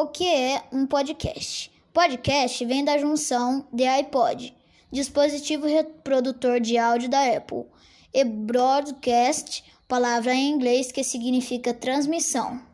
O que é um podcast? Podcast vem da junção de iPod, dispositivo reprodutor de áudio da Apple, e broadcast, palavra em inglês que significa transmissão.